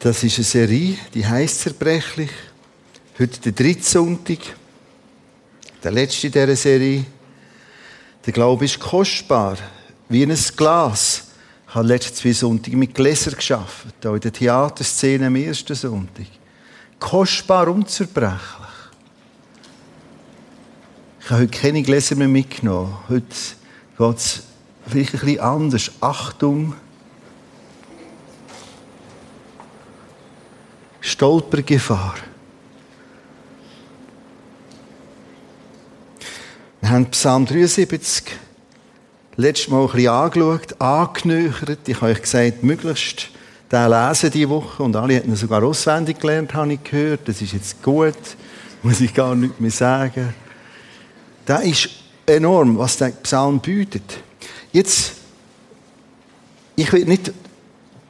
Das ist eine Serie, die heißt zerbrechlich. Heute der dritte Sonntag, der letzte dieser Serie. Der Glaube ist kostbar, wie ein Glas. Ich habe letzten zwei Sonntage mit Gläsern geschafft, hier in der Theaterszene am ersten Sonntag. Kostbar unzerbrechlich. Ich habe heute keine Gläser mehr mitgenommen. Heute geht es vielleicht ein bisschen anders. Achtung! Stolpergefahr. Wir haben Psalm 73 letztes Mal ein bisschen angeschaut, angenöchert. Ich habe euch gesagt, möglichst den lesen diese Woche. Und alle ihn sogar auswendig gelernt, habe ich gehört. Das ist jetzt gut. Muss ich gar nicht mehr sagen. Das ist enorm, was der Psalm bietet. Jetzt, ich will nicht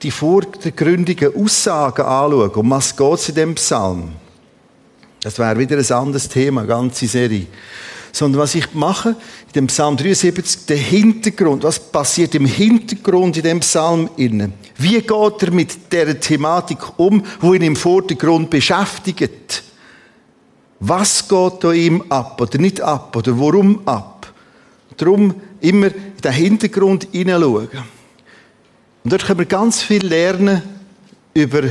die vordergründigen Aussagen anschauen, um was geht es in dem Psalm. Das wäre wieder ein anderes Thema, eine ganze Serie. Sondern was ich mache, in dem Psalm 73, der Hintergrund, was passiert im Hintergrund in dem Psalm innen? Wie geht er mit der Thematik um, wo ihn im Vordergrund beschäftigt? Was geht da ihm ab oder nicht ab oder warum ab? Darum immer in den Hintergrund hineinschauen. Und dort können wir ganz viel lernen über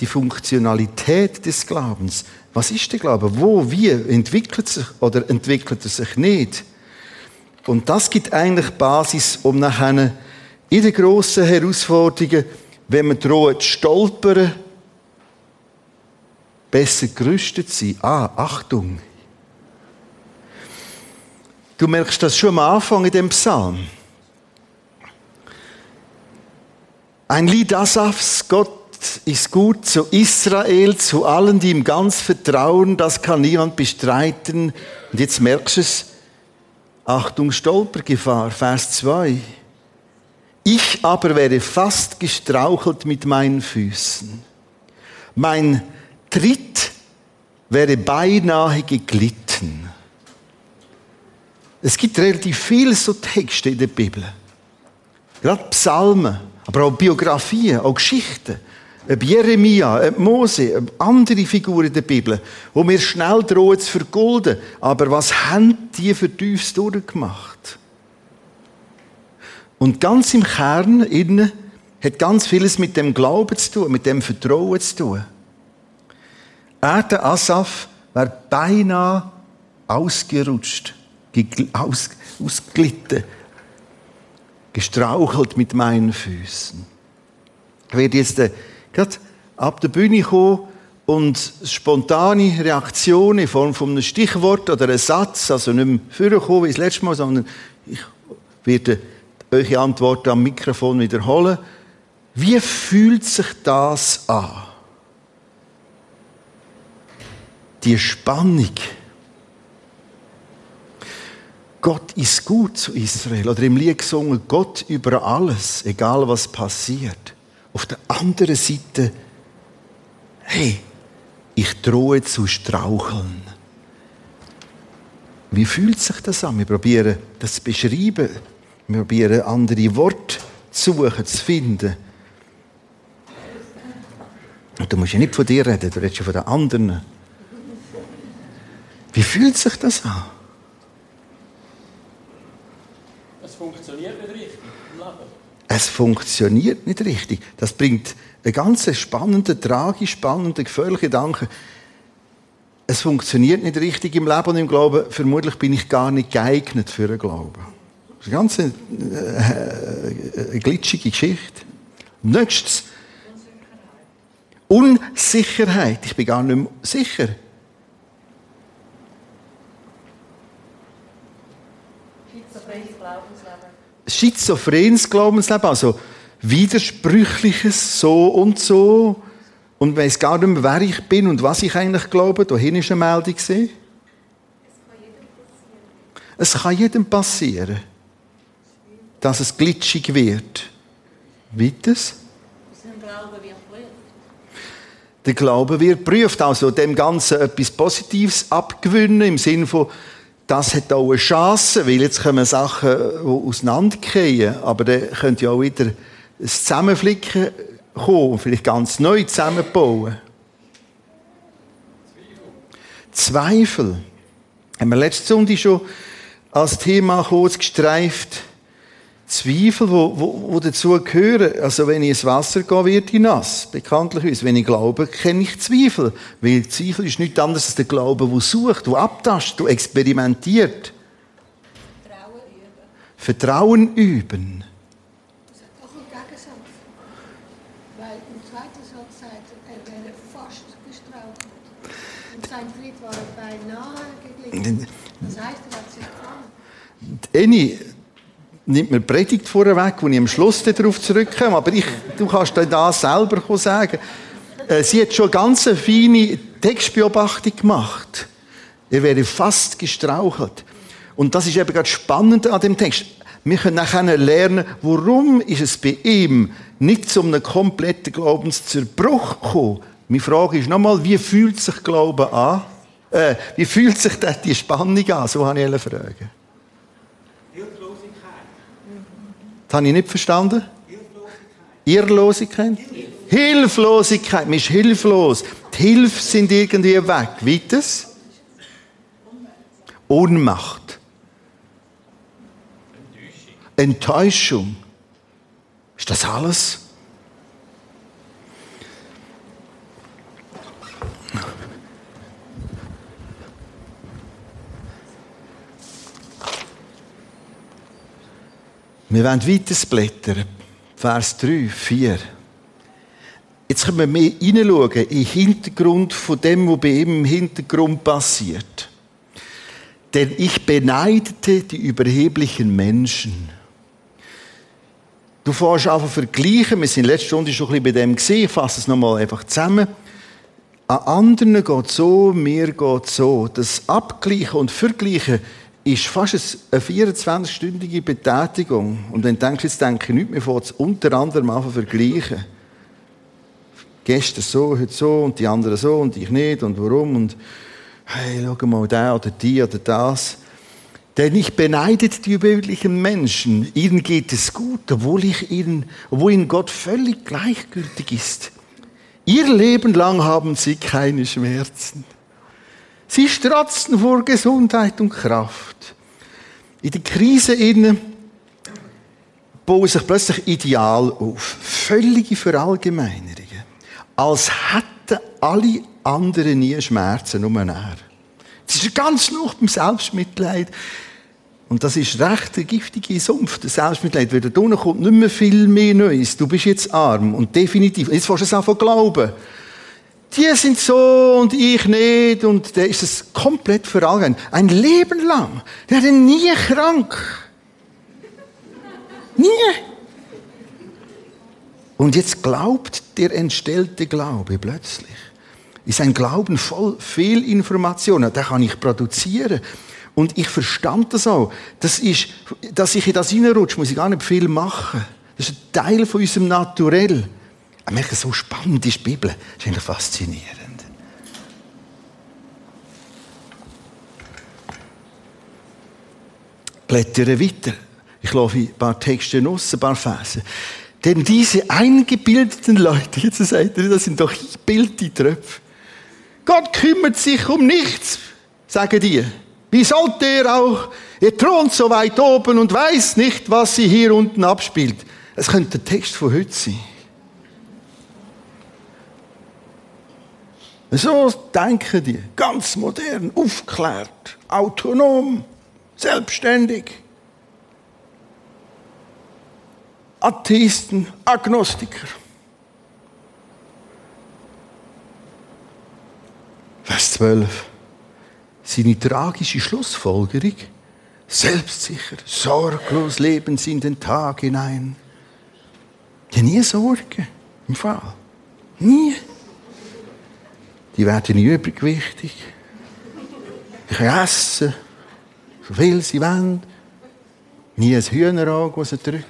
die Funktionalität des Glaubens. Was ist der Glaube? Wo, wie entwickelt sich oder entwickelt er sich nicht? Und das gibt eigentlich Basis, um nachher in den grossen Herausforderungen, wenn wir drohen zu stolpern, besser gerüstet sein. Ah, Achtung! Du merkst das schon am Anfang in dem Psalm. Ein Lied Asafs, Gott ist gut zu Israel, zu allen, die ihm ganz vertrauen, das kann niemand bestreiten. Und jetzt merkst du es, Achtung, Stolpergefahr, Vers 2. Ich aber wäre fast gestrauchelt mit meinen Füßen. Mein Tritt wäre beinahe geglitten. Es gibt relativ viele so Texte in der Bibel. Gerade Psalmen aber auch Biografien, auch Geschichten. Ob Jeremia, ob Mose, ob andere Figuren der Bibel, wo wir schnell drohen zu vergolden. Aber was haben die für tiefs durchgemacht? Und ganz im Kern innen hat ganz vieles mit dem Glauben zu tun, mit dem Vertrauen zu tun. Er, der Asaf, wäre beinahe ausgerutscht, aus, ausglitten gestrauchelt mit meinen Füßen. Ich werde jetzt äh, gerade ab der Bühne kommen und spontane Reaktionen in Form von einem Stichwort oder einem Satz, also nicht mehr vorkommen wie das letzte Mal, sondern ich werde eure Antwort am Mikrofon wiederholen. Wie fühlt sich das an? Die Spannung Gott ist gut zu Israel. Oder im Lied gesungen, Gott über alles, egal was passiert. Auf der anderen Seite, hey, ich drohe zu straucheln. Wie fühlt sich das an? Wir probieren das zu beschreiben. Wir probieren andere Worte zu suchen, zu finden. Und du musst ja nicht von dir reden, du redest ja von den anderen. Wie fühlt sich das an? funktioniert nicht richtig im Leben. Es funktioniert nicht richtig. Das bringt einen ganz spannenden, tragisch spannenden, gefährlichen Gedanken. Es funktioniert nicht richtig im Leben und im Glauben. Vermutlich bin ich gar nicht geeignet für einen Glauben. Das ist eine ganz äh, eine glitschige Geschichte. Nächstes. Unsicherheit. Ich bin gar nicht mehr sicher. Schizophrenes Glaubensleben, also widersprüchliches so und so und weiß gar nicht mehr, wer ich bin und was ich eigentlich glaube. Dahin ist eine Meldung gesehen. Es kann jedem passieren, dass es glitschig wird. Weiters? Der Glaube wird prüft, also dem Ganzen etwas Positives abgewinnen, im Sinne von, das hat auch eine Chance, weil jetzt kommen Sachen, die auseinandergehen, aber dann könnte ja auch wieder ein Zusammenflicken kommen und vielleicht ganz neu zusammenbauen. Zweifel. Haben wir letzte Sonntag schon als Thema kurz gestreift. Zweifel, wo, wo, wo dazu gehören. Also wenn ich ins Wasser gehe, wird ich nass. Bekanntlich Wenn ich glaube, kenne ich Zweifel. Weil Zweifel ist nichts anderes als der Glaube, der sucht, der abtastet, der experimentiert. Vertrauen üben. Vertrauen üben. Das hat auch einen Gegensatz. Weil im zweiten Satz sagt er, er wäre fast gestrauchelt. Und sein Tritt war beinahe geglitten. Das heißt, er hat sich gefangen. Nimmt mir Predigt vorweg, wo ich am Schluss darauf zurückkomme. Aber ich, du kannst dir das selber sagen. Äh, sie hat schon eine ganz feine Textbeobachtung gemacht. Er wäre fast gestrauchelt. Und das ist eben gerade spannend an dem Text. Wir können nachher lernen, warum ist es bei ihm nicht zu einem kompletten Glaubenszerbruch gekommen. Meine Frage ist nochmal, wie fühlt sich Glauben an? Äh, wie fühlt sich die Spannung an? So habe ich eine Frage. Das habe ich nicht verstanden. Irrlosigkeit? Hilflosigkeit. Man ist hilflos. Die Hilfe sind irgendwie weg. Weiters? Ohnmacht. Enttäuschung. Ist das alles? Wir wollen weiterblättern. Vers 3, 4. Jetzt können wir mehr hineinschauen in den Hintergrund von dem, was bei ihm im Hintergrund passiert. Denn ich beneidete die überheblichen Menschen. Du fährst einfach vergleichen. Wir sind letzte Stunde schon ein bisschen bei dem gesehen. Ich fasse es nochmal einfach zusammen. An anderen geht so, mir geht so. Das Abgleichen und Vergleichen ist fast eine 24-stündige Betätigung. Und denkst du, jetzt denke ich nicht mehr vor, unter anderem einfach vergleichen. Gestern so, heute so und die anderen so und ich nicht und warum und hey, schau mal, der oder die oder das. Denn ich beneidet die überweltlichen Menschen. Ihnen geht es gut, obwohl, ich ihnen, obwohl ihnen Gott völlig gleichgültig ist. Ihr Leben lang haben sie keine Schmerzen. Sie strotzen vor Gesundheit und Kraft. In der Krise innen bauen sich plötzlich Ideal auf. Völlige Verallgemeinerungen. Als hätten alle anderen nie Schmerzen, nur er. Das ist ganz noch beim Selbstmitleid. Und das ist recht der giftige Sumpf, der Selbstmitleid. Wenn da kommt nicht mehr viel mehr Neues. Du bist jetzt arm. Und definitiv. Jetzt willst du es einfach glauben die sind so und ich nicht. Und der ist es komplett alle. Ein Leben lang. Der ist nie krank. Nie. Und jetzt glaubt der entstellte Glaube plötzlich. Ist ein Glauben voll Fehlinformationen. Den kann ich produzieren. Und ich verstand das auch. Das ist, dass ich in das hineinrutsche, muss ich gar nicht viel machen. Das ist ein Teil von unserem Naturell. Merke, so spannend ist die Bibel. Das ist eigentlich faszinierend. Blättere weiter. Ich laufe ein paar Texte raus, ein paar Verse. Denn diese eingebildeten Leute, jetzt sagt er, das sind doch eingebildete Tröpfe. Gott kümmert sich um nichts, sagen die. Wie sollte er auch? Er thront so weit oben und weiß nicht, was sie hier unten abspielt. Es könnte der Text von heute sein. So denken die. Ganz modern, aufgeklärt, autonom, selbstständig. Atheisten, Agnostiker. Vers 12. Seine tragische Schlussfolgerung. Selbstsicher, sorglos leben sie in den Tag hinein. Die nie Sorge im Fall. Nie. Die werden übergewichtig. Die können essen, so viel sie wollen. Nie ein Hühnerauge, das sie drückt.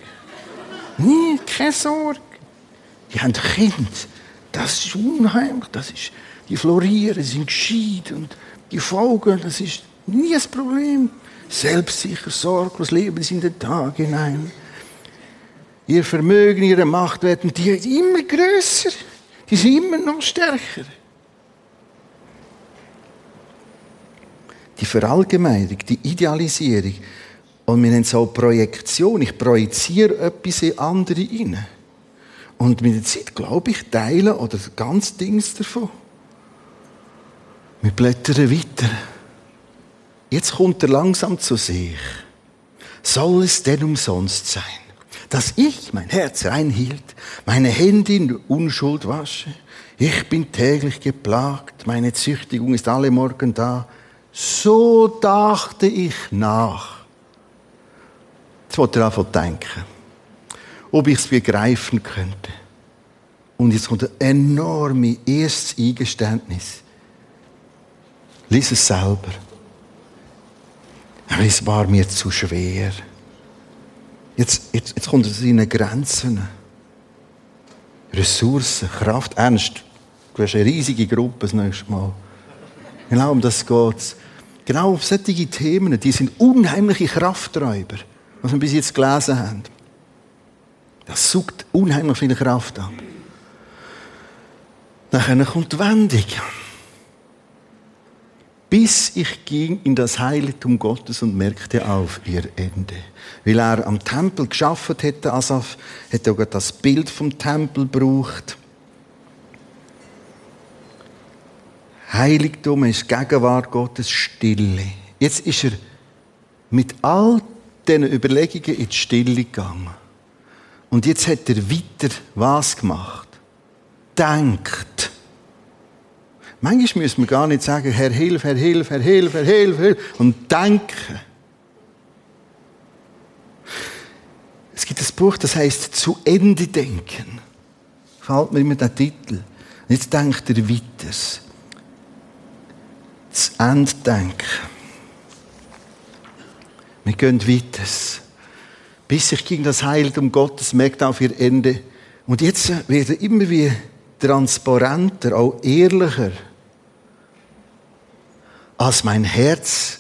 Nie, keine Sorge. Die haben Kind. Das ist unheimlich. Das ist, die florieren, sind gescheit und die Folgen, das ist nie ein Problem. Selbstsicher, sorglos leben sie in den Tag hinein. Ihr Vermögen, ihre Macht werden die immer größer. Die sind immer noch stärker. Verallgemeinerung, die Idealisierung. Und wir nennen es auch Projektion. Ich projiziere etwas in andere hinein. Und mit der Zeit, glaube ich, teilen oder ganz Dings davon. Wir blättern weiter. Jetzt kommt er langsam zu sich. Soll es denn umsonst sein, dass ich mein Herz reinhielt, meine Hände in Unschuld wasche? Ich bin täglich geplagt, meine Züchtigung ist alle Morgen da. So dachte ich nach. Jetzt wollte er einfach denken, ob ich es begreifen könnte. Und jetzt kommt ein enormes erstes Eingeständnis. Lies es selber. Es war mir zu schwer. Jetzt, jetzt, jetzt kommt es in Grenzen. Ressourcen, Kraft, Ernst. Du hast eine riesige Gruppe das nächste Mal. Genau um das geht Genau auf solche Themen, die sind unheimliche Krafträuber, was wir bis jetzt gelesen haben. Das sucht unheimlich viel Kraft ab. Dann kommt die Wendung bis ich ging in das Heiligtum Gottes und merkte auf ihr Ende. Weil er am Tempel geschafft hätte, Asaf, hätte auch das Bild vom Tempel gebraucht. Heiligtum ist Gegenwart Gottes Stille. Jetzt ist er mit all diesen Überlegungen in die Stille gegangen. Und jetzt hat er weiter was gemacht? Denkt. Manchmal müssen wir gar nicht sagen, Herr, hilf, Herr, hilf, Herr, hilf, Herr, hilf, hilf, und denken. Es gibt ein Buch, das heißt zu Ende denken. Gefällt mir immer der Titel. Und jetzt denkt er weiter. Zu Ende denken. Wir gehen weiter. Bis sich gegen das Heiligtum Gottes merkt auf ihr Ende. Und jetzt wird er immer wie transparenter, auch ehrlicher als mein Herz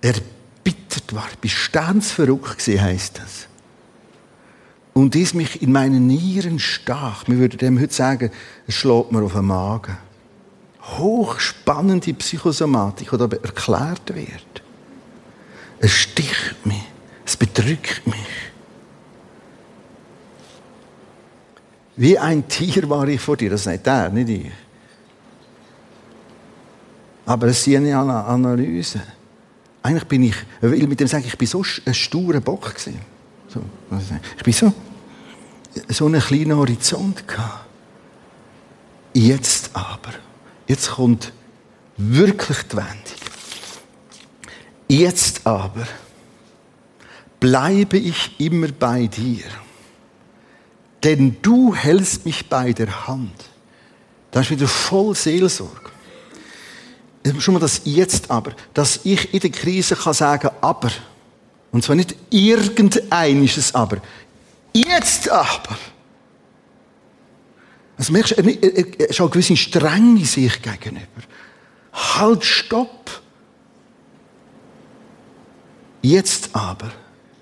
erbittert war, bis sternsverrückt gewesen, heisst das. Und dies mich in meinen Nieren stach. Wir würden dem heute sagen, es schlägt mir auf den Magen. Hochspannende Psychosomatik, die aber erklärt wird. Es sticht mich, es bedrückt mich. Wie ein Tier war ich vor dir, das sagt er, nicht ich. Aber es ist eine Analyse. Eigentlich bin ich, will mit dem sagen, ich bin so ein sturer Bock gewesen. So, ich bin so, so einen kleinen Horizont gehabt. Jetzt aber, jetzt kommt wirklich die Wendung. Jetzt aber bleibe ich immer bei dir, denn du hältst mich bei der Hand. Das ist wieder voll Seelsorge schon mal das Jetzt aber, dass ich in der Krise kann sagen, aber. Und zwar nicht irgendein ist es aber. Jetzt aber. Also merkst du, er, er, er ist eine gewisse Strenge sich gegenüber. Halt, stopp. Jetzt aber.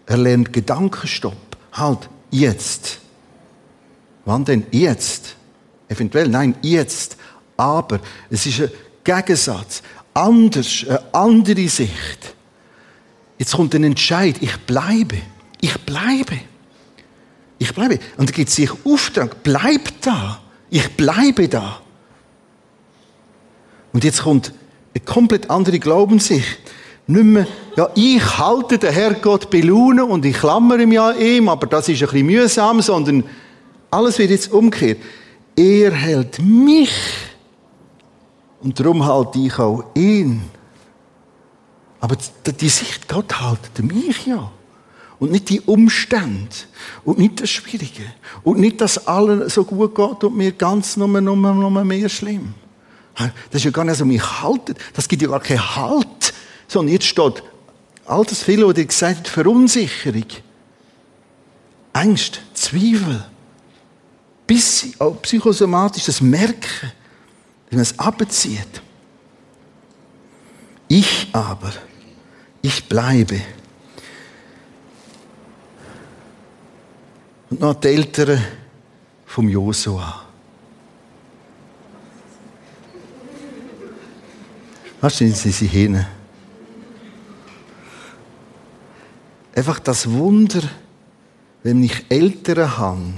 Er lernt Gedankenstopp. Halt, jetzt. Wann denn? Jetzt. Eventuell, nein, jetzt. Aber es ist eine Gegensatz, anders, eine andere Sicht. Jetzt kommt ein Entscheid, ich bleibe, ich bleibe, ich bleibe. Und da gibt sich Auftrag, bleib da, ich bleibe da. Und jetzt kommt eine komplett andere Glaubenssicht. Nicht mehr, ja, ich halte den Herrgott bei Laune und ich klammere mich an ihm, aber das ist ein bisschen mühsam, sondern alles wird jetzt umgekehrt. Er hält mich und darum halte ich auch ihn. Aber die Sicht Gott haltet mich ja. Und nicht die Umstände. Und nicht das Schwierige. Und nicht, dass allen so gut geht und mir ganz nur, nur, nur mehr schlimm. Das ist ja gar nicht so, mich haltet. Das gibt ja gar keinen Halt. Sondern jetzt steht all das viele, was ihr gesagt habt, Verunsicherung. Angst, Zweifel. Bis auch psychosomatisch das Merken wenn man es abzieht. Ich aber, ich bleibe. Und noch die Eltern vom Josua. Was sind sie sie hin? Einfach das Wunder, wenn ich Eltern habe,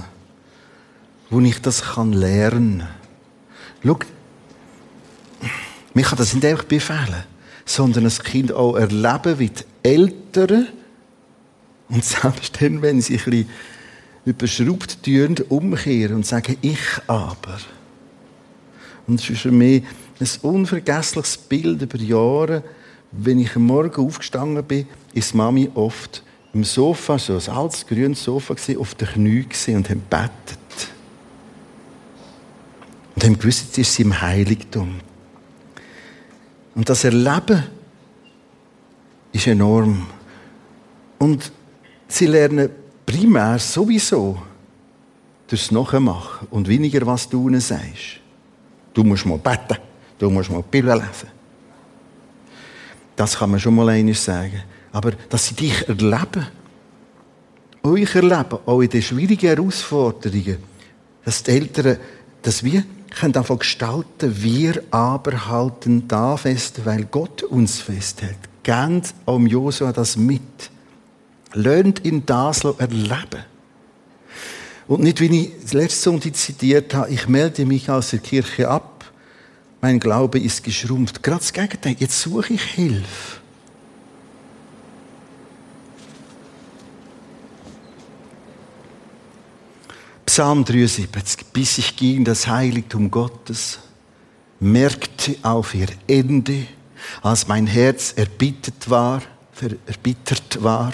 wo ich das kann lernen kann. Schau, mich kann das nicht einfach befehlen, sondern das Kind auch erleben, wie die Eltern, und selbst dann, wenn sie ein bisschen überschraubt tun, umkehren und sagen, ich aber. Und es ist für mich ein unvergessliches Bild über Jahre, wenn ich am Morgen aufgestanden bin, ist Mami oft im Sofa, so ein altes grünes Sofa, auf den Knien und haben gebetet. Und haben gewusst, jetzt ist sie im Heiligtum. Und das Erleben ist enorm. Und sie lernen primär sowieso durchs Nachmachen und weniger, was du ihnen sagst. Du musst mal beten, du musst mal die Bibel lesen. Das kann man schon mal eines sagen. Aber dass sie dich erleben, euch erleben, auch in den schwierigen Herausforderungen, dass die Eltern das wir können davon gestalten, wir aber halten da fest, weil Gott uns festhält. Gebt am Josua das mit. Lernt ihn das erleben. Und nicht, wie ich letzte Sonntag zitiert habe, ich melde mich aus der Kirche ab, mein Glaube ist geschrumpft. Gerade das Gegenteil, jetzt suche ich Hilfe. Psalm 73. Bis ich ging das Heiligtum Gottes, merkte auf ihr Ende, als mein Herz erbittert war, erbittert war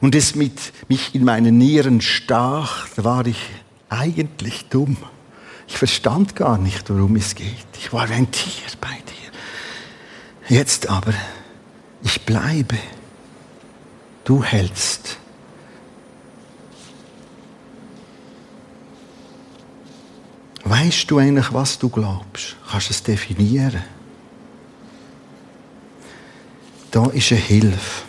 und es mit mich in meinen Nieren stach, da war ich eigentlich dumm. Ich verstand gar nicht, worum es geht. Ich war ein Tier bei dir. Jetzt aber, ich bleibe. Du hältst Weißt du eigentlich, was du glaubst? Kannst du es definieren? Da ist eine Hilfe.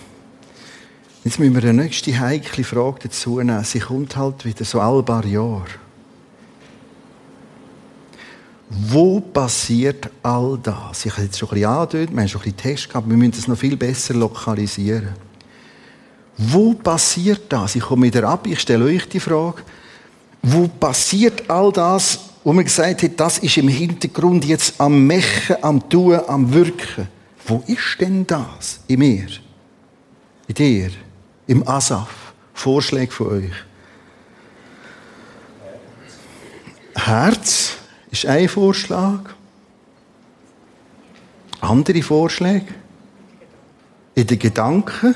Jetzt müssen wir eine nächste heikle Frage dazu nehmen. Sie kommt halt wieder so alle paar Jahre. Wo passiert all das? Ich habe jetzt schon ein bisschen angedeutet, wir haben schon ein bisschen Text gehabt, wir müssen es noch viel besser lokalisieren. Wo passiert das? Ich komme wieder ab, ich stelle euch die Frage. Wo passiert all das, wo man gesagt hat, das ist im Hintergrund jetzt am Mechen, am Tun, am Wirken. Wo ist denn das in mir? In dir? Im Asaf? Vorschläge von euch? Herz ist ein Vorschlag. Andere Vorschläge? In den Gedanken?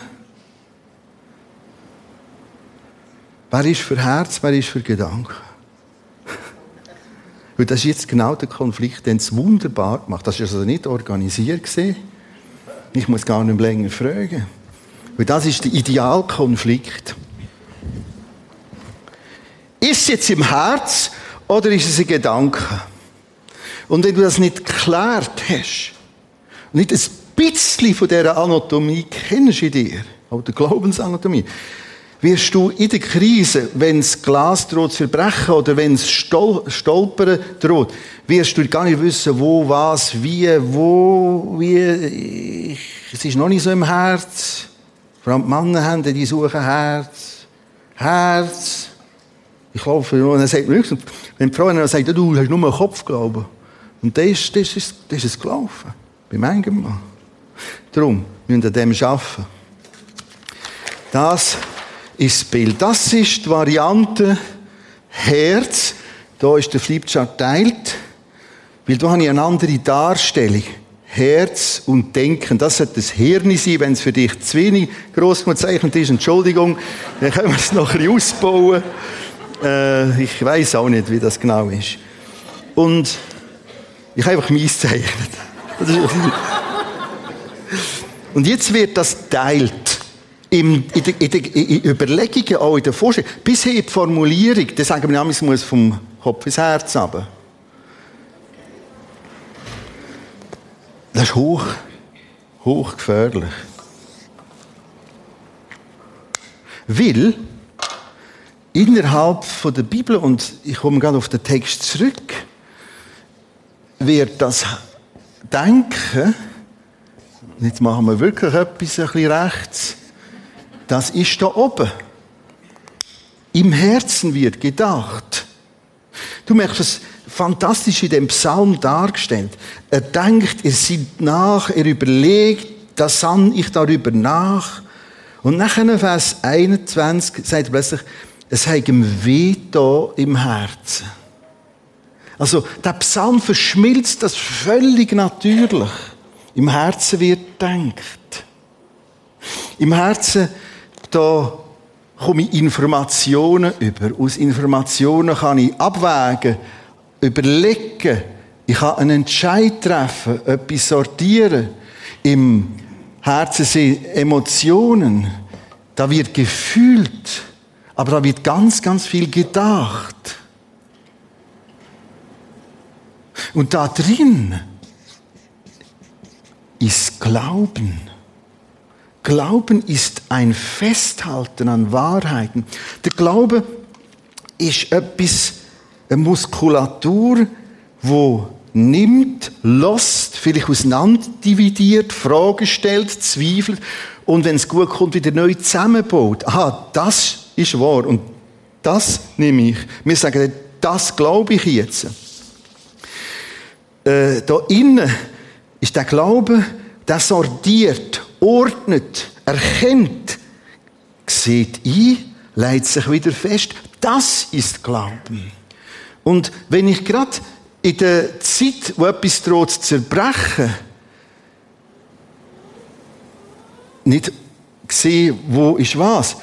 Wer ist für Herz, wer ist für Gedanken? Weil das ist jetzt genau der Konflikt, den es wunderbar gemacht. Das war also nicht organisiert. Ich muss gar nicht länger fragen. Weil das ist der Idealkonflikt. Ist es jetzt im Herz oder ist es ein Gedanke? Und wenn du das nicht geklärt hast, nicht ein bisschen von dieser Anatomie kennst in dir, auch der Glaubensanatomie, wirst du in der Krise, wenn das Glas droht zu zerbrechen oder wenn es Stol Stolpern droht, wirst du gar nicht wissen, wo, was, wie, wo, wie. Es ist noch nicht so im Herz. Vor allem die Männer haben, die suchen Herz. Herz. Ich laufe und dann sagt man nichts. Wenn die Frau dann sagt, du hast nur einen Kopf glauben. Und das ist, das ist, das ist gelaufen. Bei manchem Mann. Darum müssen wir an dem arbeiten. Das ist das Bild. Das ist die Variante Herz. Da ist der Flipchart teilt, weil da habe ich eine andere Darstellung. Herz und Denken, das sollte das Hirn sein, wenn es für dich zu wenig gross gezeichnet ist. Entschuldigung, dann können wir es noch ein bisschen ausbauen. Äh, ich weiß auch nicht, wie das genau ist. Und ich habe einfach meins gezeichnet. Und jetzt wird das teilt in, den, in, in Überlegungen, auch in der Vorstellung, bis hin in die Formulierung, dann sagen wir, es muss vom Kopf ins Herz haben. Das ist hoch, hoch gefährlich. Weil innerhalb der Bibel, und ich komme gerade auf den Text zurück, wird das Denken, jetzt machen wir wirklich etwas ein bisschen rechts, das ist da oben. Im Herzen wird gedacht. Du merkst es fantastisch in dem Psalm dargestellt. Er denkt, er sieht nach, er überlegt, da sann ich darüber nach. Und nachher Vers 21 sagt er plötzlich, es hat ihm weh im Herzen. Also, der Psalm verschmilzt das völlig natürlich. Im Herzen wird denkt. Im Herzen, da komme ich Informationen über. Aus Informationen kann ich abwägen, überlegen. Ich kann einen Entscheid treffen, etwas sortieren. Im Herzen sind Emotionen. Da wird gefühlt. Aber da wird ganz, ganz viel gedacht. Und da drin ist Glauben. Glauben ist ein Festhalten an Wahrheiten. Der Glaube ist etwas, eine Muskulatur, wo nimmt, lost, vielleicht auseinanderdividiert, Fragen stellt, zweifelt und wenn es gut kommt, wieder neu zusammenbaut. Aha, das ist wahr und das nehme ich. Wir sagen, das glaube ich jetzt. Äh, da innen ist der Glaube, der sortiert, ordnet, erkennt, sieht ein, leitet sich wieder fest. Das ist Glauben. Und wenn ich gerade in der Zeit, wo etwas droht zu zerbrechen, nicht sehe, wo ist was,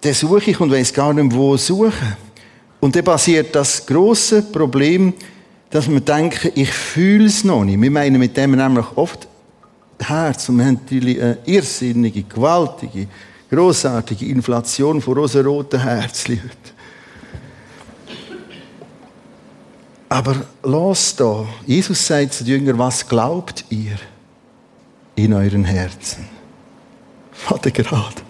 dann suche ich und weiß gar nicht, wo suchen. Und dann passiert das große Problem, dass wir denken, ich fühle es noch nicht. Wir meinen mit dem nämlich oft Herz und wir haben eine irrsinnige, gewaltige, großartige Inflation von rosaroten Herzchen. Aber los da. Jesus sagt zu den Jüngern, was glaubt ihr in euren Herzen? Vater gerade.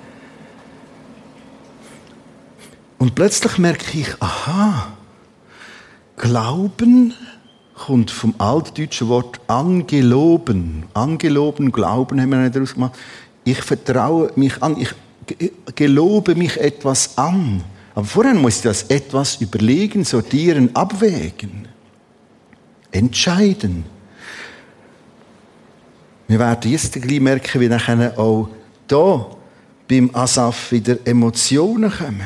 Und plötzlich merke ich, aha, Glauben kommt vom altdeutschen Wort angeloben. Angeloben, Glauben haben wir daraus gemacht. Ich vertraue mich an, ich gelobe mich etwas an. Aber vorher muss ich das etwas überlegen, sortieren, abwägen, entscheiden. Wir werden jetzt gleich merken, wie nachher auch da beim Asaf wieder Emotionen kommen.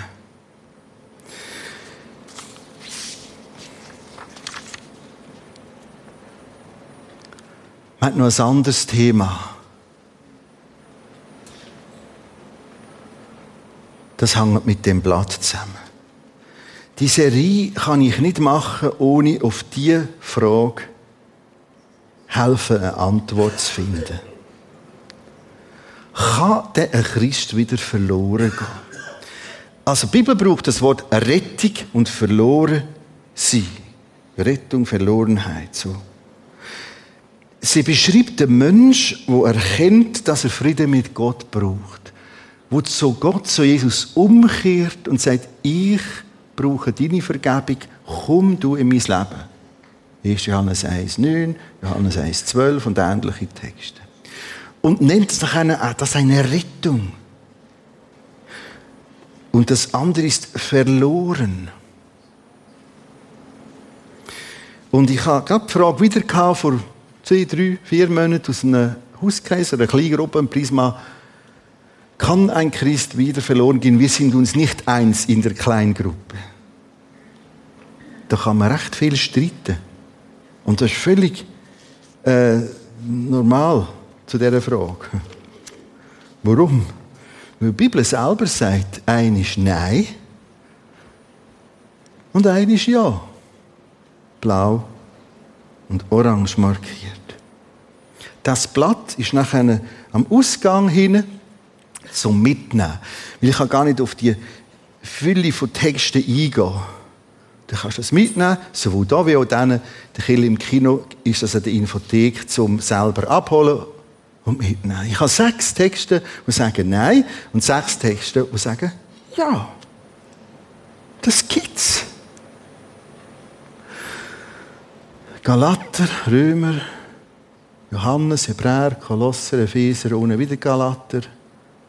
Man hat noch ein anderes Thema. Das hängt mit dem Blatt zusammen. Die Serie kann ich nicht machen, ohne auf diese Frage helfen, eine Antwort zu finden. Kann der ein Christ wieder verloren gehen? Also, die Bibel braucht das Wort Rettung und verloren sein. Rettung, Verlorenheit, so. Sie beschreibt den Mensch, der erkennt, dass er Frieden mit Gott braucht. Wo zu Gott, zu Jesus umkehrt und sagt, ich brauche deine Vergebung, komm du in mein Leben. 1. Johannes 1, 9, Johannes 1, 12 und ähnliche Texte. Und nennt es doch eine, ah, das eine Rettung. Und das andere ist verloren. Und ich habe gerade die Frage wieder vor zwei, drei, vier Monate aus einem Hauskreis, einer kleinen Gruppe im Prisma, kann ein Christ wieder verloren gehen? Wir sind uns nicht eins in der Kleingruppe. Da kann man recht viel streiten. Und das ist völlig äh, normal zu dieser Frage. Warum? Weil die Bibel selber sagt, ein ist Nein und ein ist Ja. Blau und orange markiert. Das Blatt ist nachher am Ausgang hin zum Mitnehmen. Weil ich kann gar nicht auf die Fülle von Texten eingehen. Du kannst das mitnehmen, sowohl da wie auch dann. Der Kill im Kino ist das an der Infothek zum selber abholen und mitnehmen. Ich habe sechs Texte, die sagen Nein und sechs Texte, die sagen Ja. Das gibt's. Galater, Römer, Johannes, Hebräer, Kolosser, Epheser, ohne wieder Galater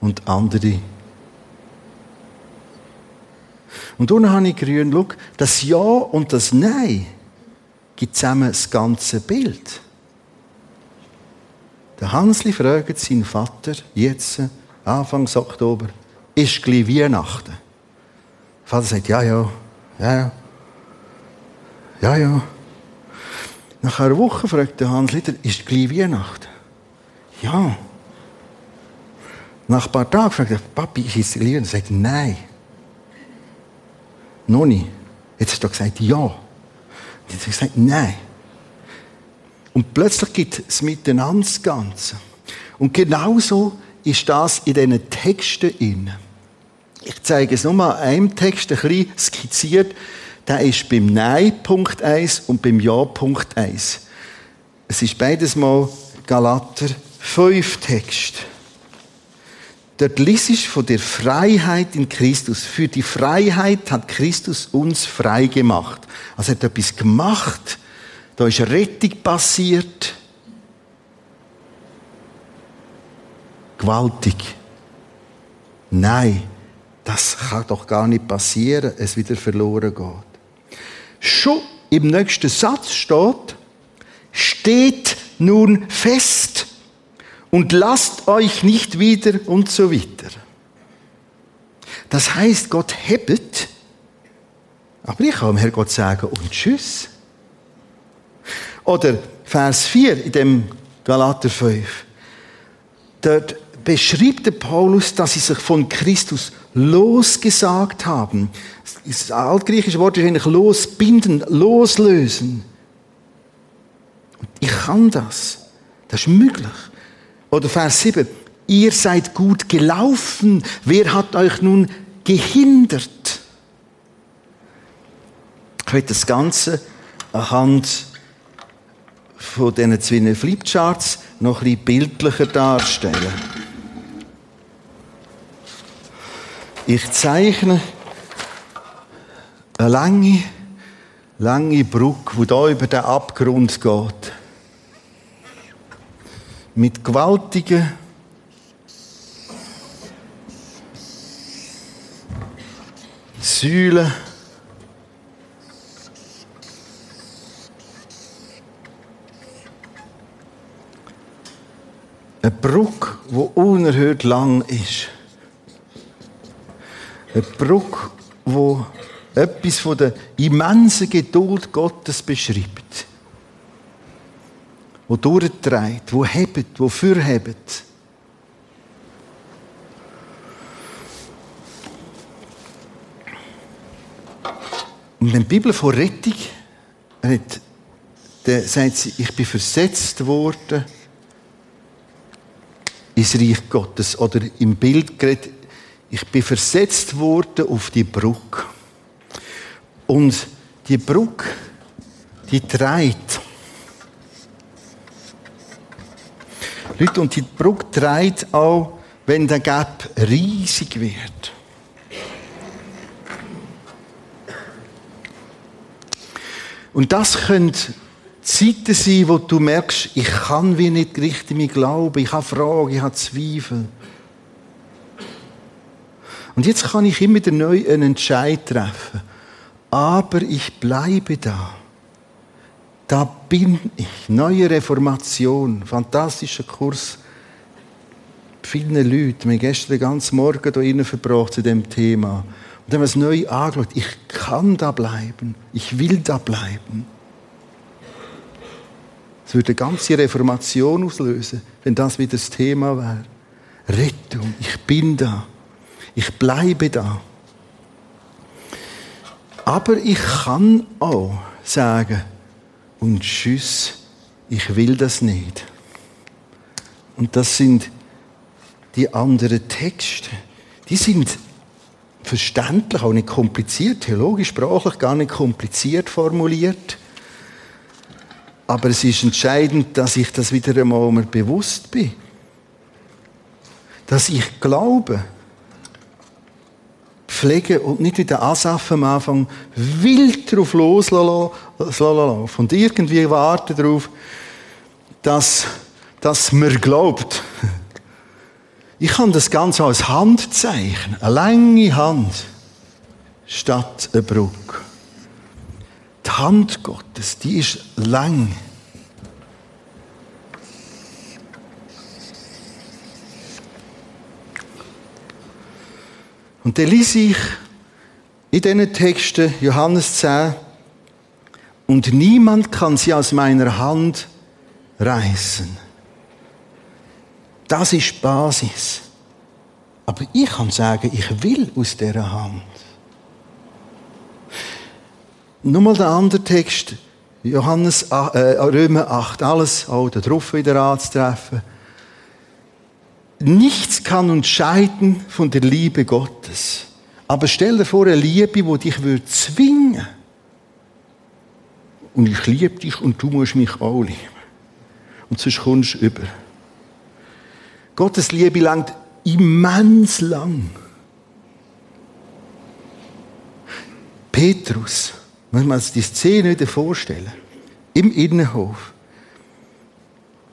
und andere. Und unten habe ich grün, schau, das Ja und das Nein gibt zusammen das ganze Bild. Der Hansli fragt seinen Vater jetzt, Anfang Oktober, ist gleich Weihnachten? Der Vater sagt, ja, ja, ja, ja, ja, ja. Nach einer Woche fragt der Hans Lieder, ist gleich Weihnachten? Ja. Nach ein paar Tagen fragt er, Papi, ist Weihnachten? Er sagt, nein. Noch nicht. Jetzt hast du gesagt, ja. Jetzt hat er gesagt, nein. Und plötzlich gibt es miteinander das Ganze. Und genauso ist das in diesen Texten inne. Ich zeige es nur mal einem Text, ein bisschen skizziert, der ist beim Nein Punkt 1 und beim Ja Punkt 1. Es ist beides mal Galater 5 Text. Dort liest ist von der Freiheit in Christus. Für die Freiheit hat Christus uns frei gemacht. Also er hat etwas gemacht. Da ist Rettung passiert. Gewaltig. Nein, das kann doch gar nicht passieren, es wieder verloren geht. Schon im nächsten Satz steht, steht nun fest und lasst euch nicht wieder und so weiter. Das heißt, Gott hebt, aber ich kann dem Herrgott sagen, und tschüss. Oder Vers 4 in dem Galater 5. Dort beschreibt der Paulus, dass sie sich von Christus losgesagt haben. Das altgriechische Wort ist eigentlich losbinden, loslösen. ich kann das. Das ist möglich. Oder Vers 7. Ihr seid gut gelaufen. Wer hat euch nun gehindert? Ich will das Ganze anhand von diesen zwei Flipcharts noch ein bisschen bildlicher darstellen. Ich zeichne eine lange, lange Brücke, die da über den Abgrund geht. Mit gewaltigen Säulen. Eine Brücke, die unerhört lang ist. Eine Brücke, wo etwas von der immensen Geduld Gottes beschreibt. Wo durchtreibt, wo hebt, wo fürhebt. Und wenn die Bibel von Rettung redet, dann sagt sie, ich bin versetzt worden ins Reich Gottes. Oder im Bild geredet, ich bin versetzt worden auf die Brücke. Und die Brücke, die trägt. Leute, und die Brücke trägt auch, wenn der Gap riesig wird. Und das können Zeiten sein, wo du merkst, ich kann wie nicht richtig mich glauben, ich habe Fragen, ich habe Zweifel. Und jetzt kann ich immer wieder neu einen Entscheid treffen. Aber ich bleibe da. Da bin ich. Neue Reformation. Fantastischer Kurs. Viele Leute. Haben gestern den ganzen Morgen hier verbracht zu dem Thema. Und haben wir es neu angeschaut. Ich kann da bleiben. Ich will da bleiben. Es würde eine ganze Reformation auslösen, wenn das wieder das Thema wäre. Rettung. Ich bin da. Ich bleibe da. Aber ich kann auch sagen, und tschüss, ich will das nicht. Und das sind die anderen Texte. Die sind verständlich, auch nicht kompliziert, theologisch, sprachlich gar nicht kompliziert formuliert. Aber es ist entscheidend, dass ich das wieder einmal bewusst bin. Dass ich glaube, pflegen und nicht wie der Asaf am Anfang wild darauf loslaufen und irgendwie warten darauf, dass, dass man glaubt. Ich kann das Ganze als Handzeichen, eine lange Hand statt eine Brücke. Die Hand Gottes, die ist lang. Und dann lese ich in diesen Texten, Johannes 10, und niemand kann sie aus meiner Hand reißen. Das ist die Basis. Aber ich kann sagen, ich will aus dieser Hand. Nochmal der andere Text, Johannes, äh, Römer 8, alles auch da drauf wieder anzutreffen. Nichts kann uns scheiden von der Liebe Gottes. Aber stell dir vor, eine Liebe, die dich würde zwingen Und ich liebe dich und du musst mich auch lieben. Und sonst kommst du über. Gottes Liebe langt immens lang. Petrus, muss man sich die Szene wieder vorstellen, im Innenhof,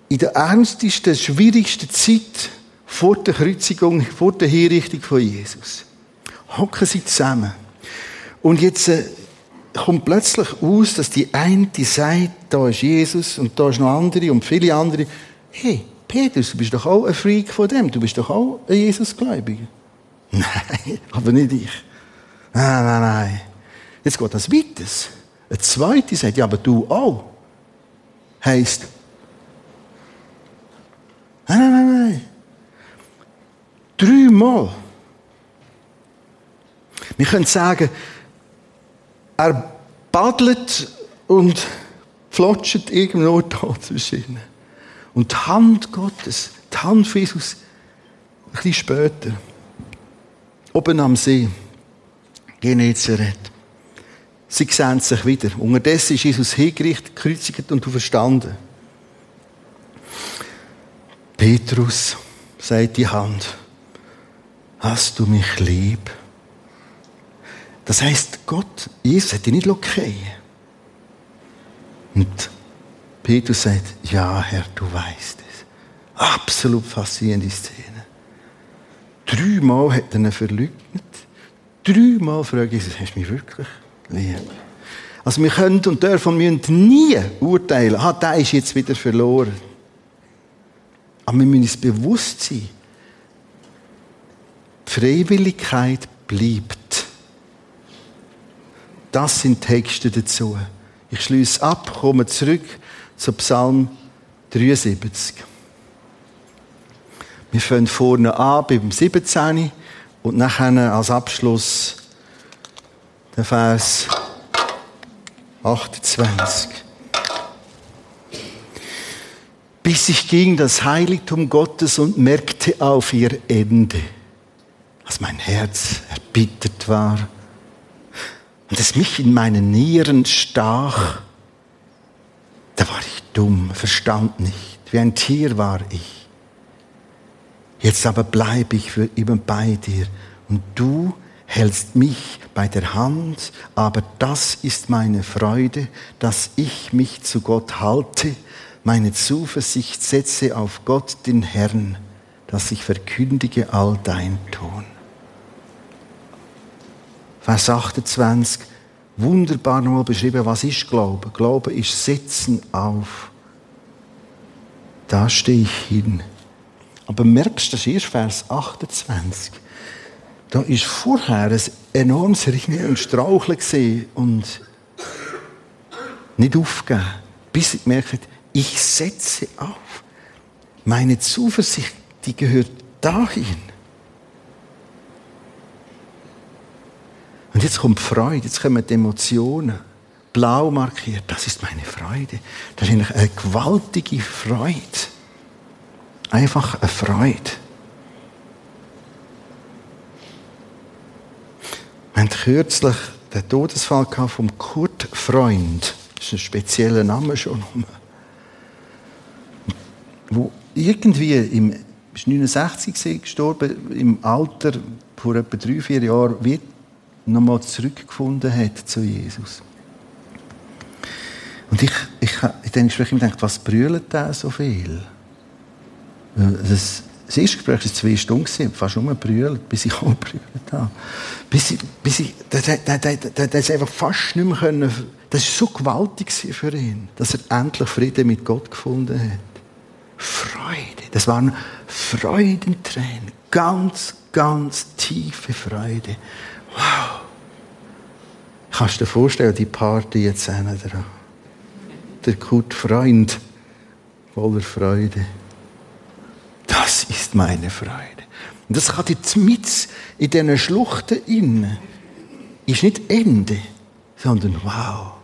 in der ernstesten, schwierigsten Zeit vor der Kreuzigung, vor der Hinrichtung von Jesus. Hocken sie zusammen. Und jetzt äh, kommt plötzlich aus, dass die eine sagt, da ist Jesus und da ist noch andere und viele andere. Hey, Petrus, du bist doch auch ein Freak von dem. Du bist doch auch ein Jesusgläubiger. Nein, aber nicht ich. Nein, nein, nein. Jetzt geht das weiter. Ein zweiter sagt, ja, aber du auch. Heißt, nein, nein, nein, nein. Dreimal. Wir können sagen, er badelt und flotscht irgendwo da zwischen. Und die Hand Gottes, die Hand von Jesus, ein bisschen später, oben am See, Genezareth. Sie sehen sich wieder. Unterdessen ist Jesus hingerichtet, gekreuzigt und verstanden. Petrus, sagt die Hand, hast du mich lieb? Das heißt, Gott, Jesus hat dich nicht okay. Und Petrus sagt, ja, Herr, du weißt es. Absolut faszinierende Szene. Dreimal hat er ihn verleugnet. Dreimal fragt Jesus, hast du mich wirklich lieb? Also wir können und dürfen und nie urteilen, ah, der ist jetzt wieder verloren. Aber wir müssen uns bewusst sein, Freiwilligkeit bleibt. Das sind Texte dazu. Ich schließe ab, komme zurück zu Psalm 73. Wir fangen vorne an beim 17. und nachher als Abschluss der Vers 28. Bis ich ging das Heiligtum Gottes und merkte auf ihr Ende als mein Herz erbittert war und es mich in meinen Nieren stach, da war ich dumm, verstand nicht, wie ein Tier war ich. Jetzt aber bleibe ich für immer bei dir und du hältst mich bei der Hand, aber das ist meine Freude, dass ich mich zu Gott halte, meine Zuversicht setze auf Gott den Herrn, dass ich verkündige all dein Tun. Vers 28, wunderbar nochmal beschrieben, was ist Glaube? Glaube ist Setzen auf. Da stehe ich hin. Aber merkst du, das ist Vers 28. Da ist vorher ein enormes Ringen und Straucheln gesehen und nicht aufgeben, bis ich merke, ich setze auf. Meine Zuversicht, die gehört dahin. Und jetzt kommt Freude, jetzt kommen die Emotionen. Blau markiert, das ist meine Freude. Das ist eine gewaltige Freude. Einfach eine Freude. Wir hatten kürzlich den Todesfall vom Kurt Freund. Das ist ein spezieller Name schon. Wo irgendwie im, ist 69 gestorben, im Alter vor etwa drei, vier Jahren, wie nochmal zurückgefunden hat zu Jesus. Und ich, ich, in diesem Gespräch habe gedacht, was brüllt der so viel? Das, das erste Gespräch war zwei Stunden, fast nur brüllt, bis ich auch brüllt habe. Bis ich, bis ich, der, der, der, der einfach fast nicht mehr können, das war so gewaltig für ihn, dass er endlich Frieden mit Gott gefunden hat. Freude, das waren Freudentränen, ganz, ganz tiefe Freude. Wow. Kannst du dir vorstellen, die Party jetzt dran? Der gute Freund voller Freude. Das ist meine Freude. Und das kann jetzt mit in diesen Schluchten innen. Ist nicht Ende, sondern wow.